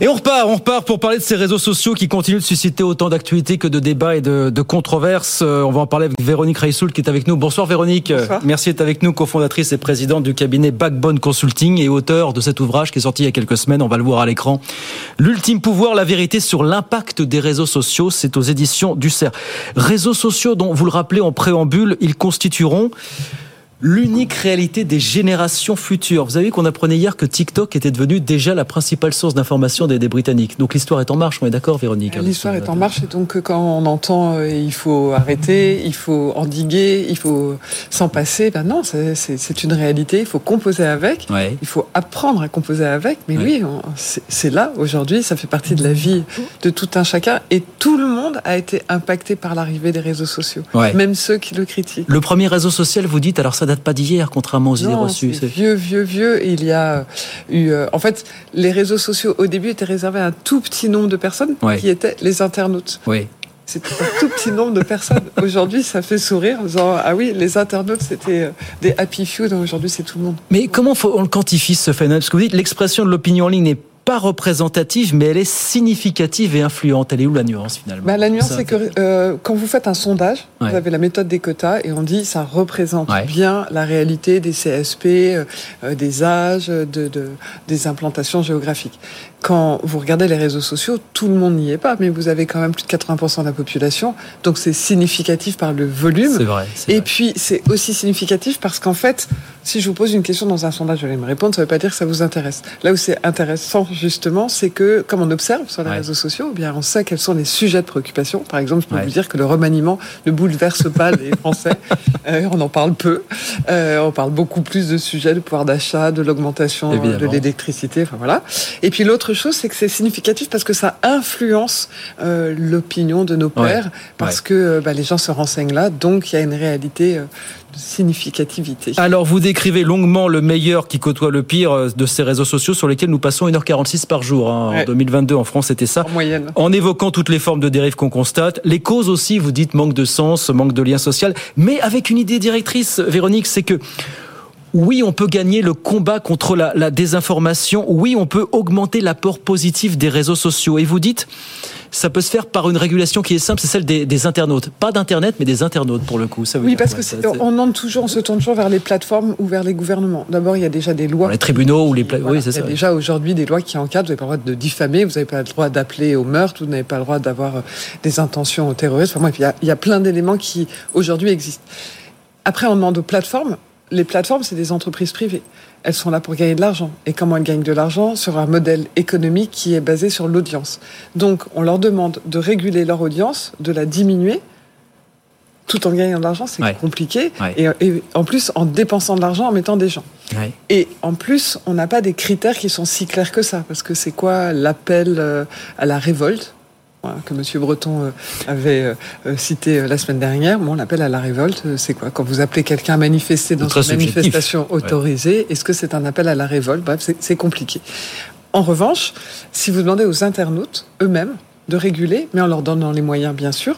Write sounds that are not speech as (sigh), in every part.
Et on repart, on repart pour parler de ces réseaux sociaux qui continuent de susciter autant d'actualités que de débats et de, de controverses. Euh, on va en parler avec Véronique Reissoul qui est avec nous. Bonsoir Véronique. Bonsoir. Merci d'être avec nous, cofondatrice et présidente du cabinet Backbone Consulting et auteur de cet ouvrage qui est sorti il y a quelques semaines. On va le voir à l'écran. L'ultime pouvoir, la vérité sur l'impact des réseaux sociaux. C'est aux éditions du CERF. Réseaux sociaux dont, vous le rappelez en préambule, ils constitueront l'unique réalité des générations futures. Vous avez vu qu'on apprenait hier que TikTok était devenu déjà la principale source d'information des, des, Britanniques. Donc l'histoire est en marche, on est d'accord Véronique L'histoire est en marche et donc quand on entend euh, il faut arrêter, il faut endiguer, il faut s'en passer, ben non, c'est une réalité, il faut composer avec, ouais. il faut apprendre à composer avec, mais ouais. oui, c'est là aujourd'hui, ça fait partie de la vie de tout un chacun et tout le monde a été impacté par l'arrivée des réseaux sociaux, ouais. même ceux qui le critiquent. Le premier réseau social, vous dites, alors ça date pas d'hier, contrairement aux idées reçues. C'est vieux, vieux, vieux. Il y a eu, euh, en fait, les réseaux sociaux au début étaient réservés à un tout petit nombre de personnes ouais. qui étaient les internautes. Oui. C'était un tout petit nombre de personnes. (laughs) Aujourd'hui, ça fait sourire en disant Ah oui, les internautes, c'était euh, des happy few. Aujourd'hui, c'est tout le monde. Mais comment faut, on le quantifie ce phénomène? Parce que vous dites l'expression de l'opinion en ligne n'est pas représentative, mais elle est significative et influente. Elle est où la nuance finalement bah, La nuance, c'est que euh, quand vous faites un sondage, ouais. vous avez la méthode des quotas et on dit ça représente ouais. bien la réalité des CSP, euh, des âges, de, de, des implantations géographiques. Quand vous regardez les réseaux sociaux, tout le monde n'y est pas, mais vous avez quand même plus de 80% de la population, donc c'est significatif par le volume. C'est vrai. Et vrai. puis c'est aussi significatif parce qu'en fait, si je vous pose une question dans un sondage, vous allez me répondre, ça ne veut pas dire que ça vous intéresse. Là où c'est intéressant justement, c'est que comme on observe sur les ouais. réseaux sociaux, eh bien on sait quels sont les sujets de préoccupation. Par exemple, je peux ouais. vous dire que le remaniement ne bouleverse pas les Français. (laughs) euh, on en parle peu. Euh, on parle beaucoup plus de sujets de pouvoir d'achat, de l'augmentation de l'électricité. Enfin voilà. Et puis l'autre chose, c'est que c'est significatif parce que ça influence euh, l'opinion de nos pères, ouais. parce ouais. que bah, les gens se renseignent là, donc il y a une réalité euh, de significativité. Alors vous décrivez longuement le meilleur qui côtoie le pire euh, de ces réseaux sociaux sur lesquels nous passons 1h46 par jour. Hein. Ouais. En 2022, en France, c'était ça. En moyenne. En évoquant toutes les formes de dérive qu'on constate. Les causes aussi, vous dites manque de sens, manque de lien social, mais avec une idée directrice, Véronique, c'est que oui, on peut gagner le combat contre la, la, désinformation. Oui, on peut augmenter l'apport positif des réseaux sociaux. Et vous dites, ça peut se faire par une régulation qui est simple, c'est celle des, des internautes. Pas d'Internet, mais des internautes pour le coup. Ça veut oui, dire parce que ça, on demande toujours, on se tourne toujours vers les plateformes ou vers les gouvernements. D'abord, il y a déjà des lois. Dans les tribunaux ou les voilà, oui, c'est ça. Il y a déjà aujourd'hui des lois qui encadrent. Vous n'avez pas le droit de diffamer, vous n'avez pas le droit d'appeler au meurtre, vous n'avez pas le droit d'avoir euh, des intentions terroristes. Enfin, bref, il y a, il y a plein d'éléments qui aujourd'hui existent. Après, on demande aux plateformes les plateformes, c'est des entreprises privées. Elles sont là pour gagner de l'argent. Et comment elles gagnent de l'argent Sur un modèle économique qui est basé sur l'audience. Donc, on leur demande de réguler leur audience, de la diminuer, tout en gagnant de l'argent, c'est ouais. compliqué. Ouais. Et, et, en plus, en dépensant de l'argent, en mettant des gens. Ouais. Et en plus, on n'a pas des critères qui sont si clairs que ça. Parce que c'est quoi l'appel euh, à la révolte? Que M. Breton euh, avait euh, cité la semaine dernière. Bon, l'appel à la révolte, euh, c'est quoi? Quand vous appelez quelqu'un à manifester dans une manifestation autorisée, ouais. est-ce que c'est un appel à la révolte? Bref, c'est compliqué. En revanche, si vous demandez aux internautes eux-mêmes de réguler, mais en leur donnant les moyens, bien sûr,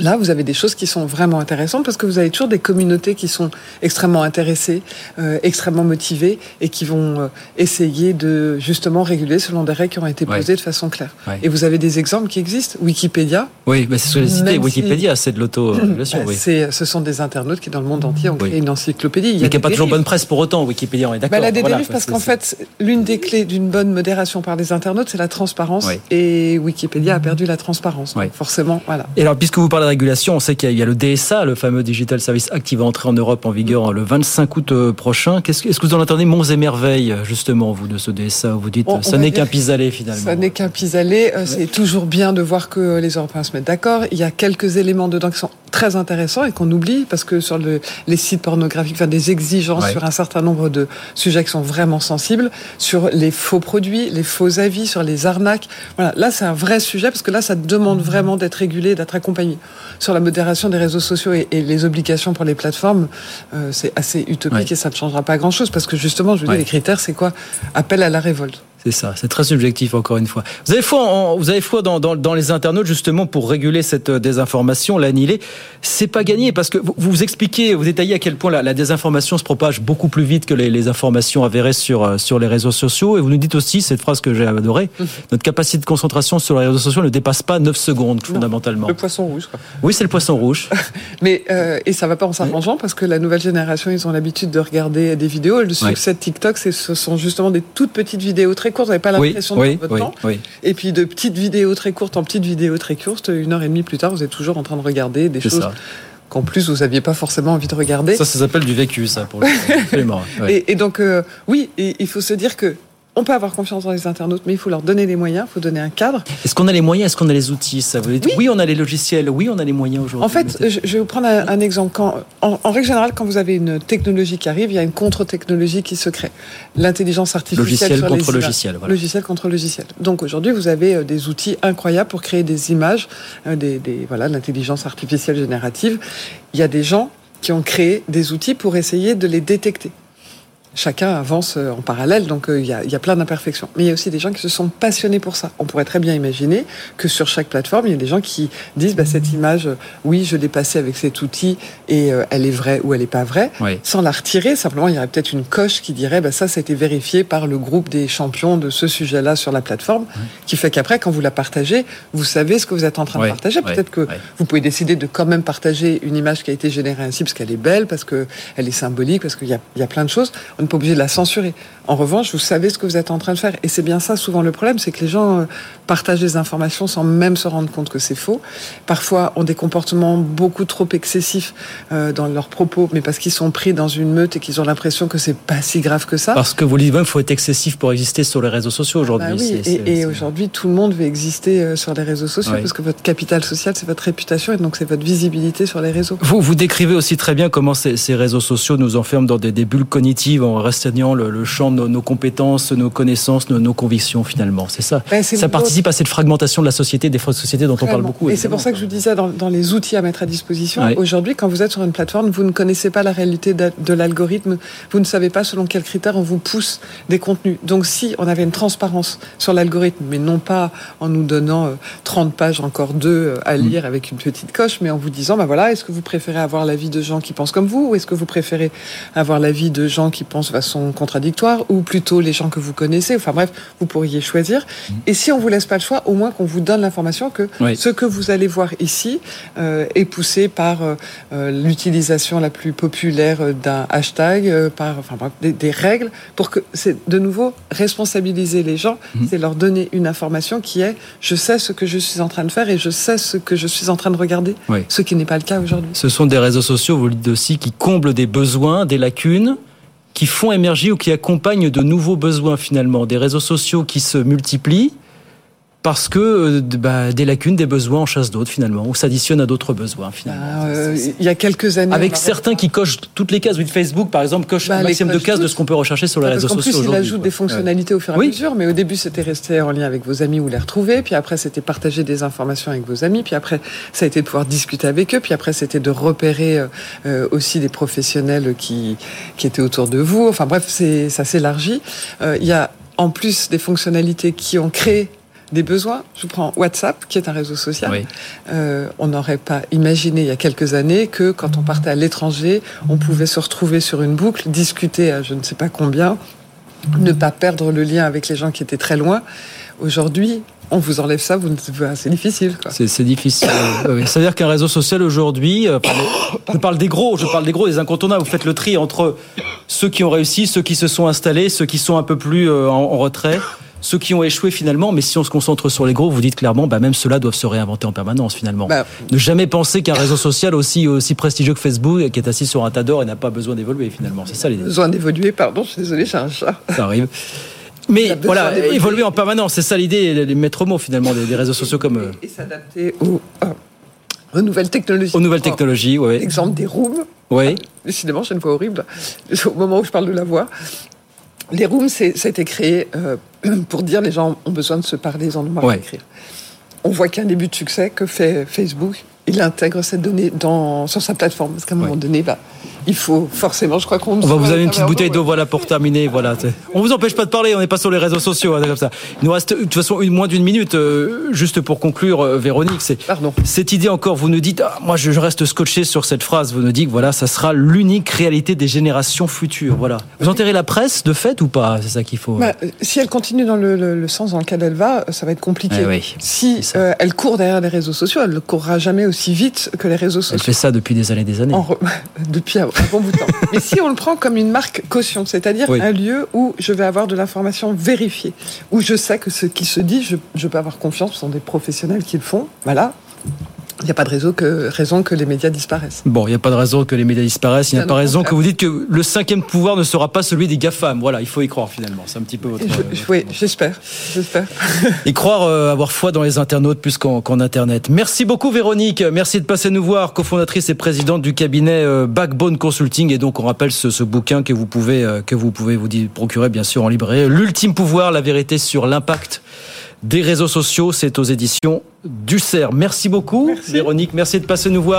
Là, vous avez des choses qui sont vraiment intéressantes parce que vous avez toujours des communautés qui sont extrêmement intéressées, euh, extrêmement motivées et qui vont euh, essayer de justement réguler selon des règles qui ont été posées ouais. de façon claire. Ouais. Et vous avez des exemples qui existent. Wikipédia. Oui, bah c'est ce que j'ai cité. Wikipédia, si... c'est de l'auto-régulation. bah, (clears throat) oui. Ce sont des internautes qui, dans le monde entier, ont créé une encyclopédie. Il Mais qui n'a pas toujours bonne presse pour autant, Wikipédia, on est d'accord. Bah, la des voilà, dérives, parce, qu'en fait, l'une des clés d'une bonne modération par les internautes, c'est la transparence. Oui. Et Wikipédia a perdu la transparence. Forcément, voilà. Et alors, puisque vous parlez régulation, on sait qu'il y, a le DSA, le fameux Digital Service Act, qui va entrer en Europe en vigueur le 25 août euh, prochain. Est-ce est que vous en entendez monts et merveilles, justement, vous, de ce DSA Vous dites, on, ça n'est qu'un pis-aller, finalement. Ça n'est qu'un pis-aller. Euh, c'est toujours bien de voir que les Européens se mettent d'accord. Il y a quelques éléments dedans qui sont très intéressants et qu'on oublie parce que sur le, les sites pornographiques, enfin des exigences sur un certain nombre de sujets qui sont vraiment sensibles, sur les faux produits, les faux avis, sur les arnaques. Voilà, là c'est un vrai sujet parce que là ça demande vraiment d'être régulé, d'être accompagné. Sur la modération des réseaux sociaux et, les obligations pour les plateformes, euh, c'est assez utopique et ça ne changera pas grand-chose parce que justement, je vous dis, les critères, c'est quoi? Appel à la révolte. C'est ça, c'est très subjectif encore une fois. Vous avez foi, vous avez foi dans, dans, dans, les internautes justement pour réguler cette euh, désinformation, l'annihiler. C'est pas gagné parce que vous, vous expliquez, vous détaillez à quel point la, la désinformation se propage beaucoup plus vite que les, les, informations avérées sur euh, sur les réseaux sociaux. Et vous nous dites aussi cette phrase que j'ai adorée mmh. notre capacité de concentration sur les réseaux sociaux ne dépasse pas 9 secondes fondamentalement. Le poisson rouge. Quoi. Oui, c'est le poisson rouge. (laughs) Mais euh, et ça va pas en s'arrangeant parce que la nouvelle génération, ils ont l'habitude de regarder des vidéos. Le succès de TikTok, ce sont justement des toutes petites vidéos très courtes. Vous n'avez pas l'impression oui, Et puis de petites vidéos très courtes en petites vidéos très courtes, une heure et demie plus tard, vous êtes toujours en train de regarder des choses. qu'en plus vous n'aviez pas forcément envie de regarder. Ça, ça s'appelle du vécu, ça, pour (laughs) et, et, donc, euh, oui, il faut se dire que on peut avoir confiance dans les internautes, mais il faut leur donner les moyens, il faut donner un cadre. Est-ce qu'on a les moyens? Est-ce qu'on a les outils? Ça veut dire, oui. on a les logiciels, oui, on a les moyens aujourd'hui. En fait, je vais vous prendre un, exemple. Quand, en, règle générale, quand vous avez une technologie qui arrive, il y a une contre-technologie qui se crée. L'intelligence artificielle logiciel sur contre les logiciel, voilà. logiciel contre logiciel. Donc aujourd'hui, vous avez euh, des outils incroyables pour créer des images, euh, des, des voilà, l'intelligence artificielle générative. Il y a des gens qui ont créé des outils pour essayer de les détecter chacun avance euh, en parallèle, donc euh, il y, a, y, a, plein d'imperfections. Mais il y a aussi des gens qui se sont passionnés pour ça. On pourrait très bien imaginer que sur chaque plateforme, il y a des gens qui disent bah, cette image, euh, oui, je l'ai passée avec cet outil et elle est vraie ou elle n'est pas vraie, sans la retirer. Simplement, il y aurait peut-être une coche qui dirait bah, ça, ça a été vérifié par le groupe des champions de ce sujet-là sur la plateforme, qui fait qu'après, quand vous la partagez, vous savez ce que vous êtes en train de partager. Peut-être que vous pouvez décider de quand même partager une image qui a été générée ainsi parce qu'elle est belle, parce qu'elle est symbolique, parce qu'il y, y a, plein de choses. On n'est pas obligé de la censurer. En revanche, vous savez ce que vous êtes en train de faire. Et c'est bien ça, souvent, le problème, c'est que les gens euh, partagent des informations sans même se rendre compte que c'est faux. Parfois, ont des comportements beaucoup trop excessifs euh, dans leurs propos, mais parce qu'ils sont pris dans une meute et qu'ils ont l'impression que c'est pas si grave que ça. Parce que vous dites, il faut être excessif pour exister sur les réseaux sociaux aujourd'hui. Bah oui, et, aujourd'hui, tout le monde veut exister euh, sur les réseaux sociaux, parce que votre capital social, c'est votre réputation, et donc c'est votre visibilité sur les réseaux. Vous, vous décrivez aussi très bien comment ces, ces réseaux sociaux nous enferment dans des, des bulles cognitives en restreignant le, le champ de nos, compétences, nos connaissances, nos, nos convictions finalement. C'est ça. Ben, ça participe à cette fragmentation de la société, des sociétés dont on parle beaucoup. Et c'est pour ça que je vous disais dans, dans, les outils à mettre à disposition. Aujourd'hui, quand vous êtes sur une plateforme, vous ne connaissez pas la réalité de, de l'algorithme. Vous ne savez pas selon quels critères on vous pousse des contenus. Donc si on avait une transparence sur l'algorithme, mais non pas en nous donnant 30 euh, pages, encore deux euh, à mm. lire avec une petite coche, mais en vous disant, ben voilà, est-ce que vous préférez avoir l'avis de gens qui pensent comme vous, ou est-ce que vous préférez avoir l'avis de gens qui pensent de façon contradictoire, ou plutôt les gens que vous connaissez. Enfin bref, vous pourriez choisir. Mm. Et si on vous laisse pas le choix, au moins qu'on vous donne l'information que ce que vous allez voir ici euh, est poussé par euh, euh l'utilisation la plus populaire d'un hashtag, euh, par enfin bref, des, des, règles pour que c'est de nouveau responsabiliser les gens, mm. c'est leur donner une information qui est je sais ce que je suis en train de faire et je sais ce que je suis en train de regarder, oui. ce qui n'est pas le cas aujourd'hui. Ce sont des réseaux sociaux, vous le dites aussi, qui comblent des besoins, des lacunes qui font émerger ou qui accompagnent de nouveaux besoins finalement, des réseaux sociaux qui se multiplient parce que euh, bah, des lacunes, des besoins en chasse d'autres finalement, ou s'additionnent à d'autres besoins finalement. Ah, euh, il y a quelques années. Avec certains qui cochent toutes les cases. Oui, Facebook par exemple coche bah, un maximum de cases de ce qu'on peut rechercher sur les réseaux sociaux aujourd'hui. En plus, il ajoute des fonctionnalités au fur et à mesure, mais au début c'était rester en lien avec vos amis ou les retrouver, puis après c'était partager des informations avec vos amis, puis après ça a été de pouvoir discuter avec eux, puis après c'était de repérer euh, aussi des professionnels qui, qui étaient autour de vous. Enfin bref, ça s'élargit. Euh, il y a en plus des fonctionnalités qui ont créé des besoins. Je prends WhatsApp, qui est un réseau social. Oui. Euh, on n'aurait pas imaginé il y a quelques années que quand on partait à l'étranger, on pouvait se retrouver sur une boucle, discuter à je ne sais pas combien, ne pas perdre le lien avec les gens qui étaient très loin. Aujourd'hui, on vous enlève ça, vous c'est difficile. C'est difficile. C'est-à-dire qu'un réseau social aujourd'hui, euh, (gasps) je parle des gros, je parle des gros, des incontournables. Vous faites le tri entre ceux qui ont réussi, ceux qui se sont installés, ceux qui sont un peu plus euh, en, en retrait ceux qui ont échoué finalement, mais si on se concentre sur les gros, vous dites clairement, bah même ceux-là doivent se réinventer en permanence finalement. Bah, ne jamais penser qu'un réseau social aussi aussi prestigieux que Facebook, qui est assis sur un tas d'or et n'a pas besoin d'évoluer finalement. C'est ça l'idée. Besoin d'évoluer, pardon, je suis désolé, j'ai un chat. Ça arrive. Mais voilà, évoluer en permanence, c'est ça l'idée, les maîtres mots finalement des, réseaux sociaux comme. Et, et s'adapter au aux nouvelles technologies. Aux nouvelles technologies, oui. Exemple des rooms. Oui. Décidément, j'ai une voix horrible au moment où je parle de la voix. Les rooms, ça a été créé euh, (clears throat) pour dire les gens ont besoin de se parler, ils en ont marre Ouais. d'écrire. On voit qu'un début de succès que fait Facebook. Il intègre cette donnée dans, sur sa plateforme. Parce qu'à un moment donné, bah, il faut forcément, je crois qu'on... On va vous donner une petite bouteille d'eau, voilà, pour terminer. Voilà. On vous empêche pas de parler, on n'est pas sur les réseaux sociaux, hein, comme ça. Il nous reste, de toute façon, une, moins d'une minute, euh, juste pour conclure, euh, Véronique. C'est Pardon. cette idée encore. Vous nous dites, ah, moi, je, je reste scotché sur cette phrase. Vous nous dites, que, voilà, ça sera l'unique réalité des générations futures. Voilà. Vous enterrez la presse de fait ou pas? C'est ça qu'il faut. Bah, euh, si elle continue dans le, le- le sens dans lequel elle va, euh, ça va être compliqué. Eh oui, si euh, elle court derrière les réseaux sociaux, elle ne courra jamais aussi vite que les réseaux Elle sociaux. fait ça depuis des années, des années. Re- (laughs) depuis un, un bon bout de temps. (laughs) Mais si on le prend comme une marque caution, c'est-à-dire Oui. un lieu où je vais avoir de l'information vérifiée, où je sais que ce qui se dit, je, je peux avoir confiance, ce sont des professionnels qui le font, voilà. Il n'y a pas de raison que, raison que les médias disparaissent. Bon, il n'y a pas de raison que les médias disparaissent. Il n'y a pas au raison que vous dites que le cinquième pouvoir ne sera pas celui des GAFAM. Voilà, il faut y croire finalement. C'est un petit peu votre. Je- oui, j'espère, j'espère. (laughs) Et croire euh, avoir foi dans les internautes plus qu'en Internet. Merci beaucoup Véronique, merci de passer nous voir, cofondatrice et présidente du cabinet euh, Backbone Consulting. Et donc on rappelle ce, ce bouquin que vous pouvez euh, que vous pouvez vous procurer bien sûr en librairie. L'ultime pouvoir, la vérité sur l'impact des réseaux sociaux, c'est aux éditions du CERF. Merci beaucoup Merci. Véronique, merci de passer nous voir.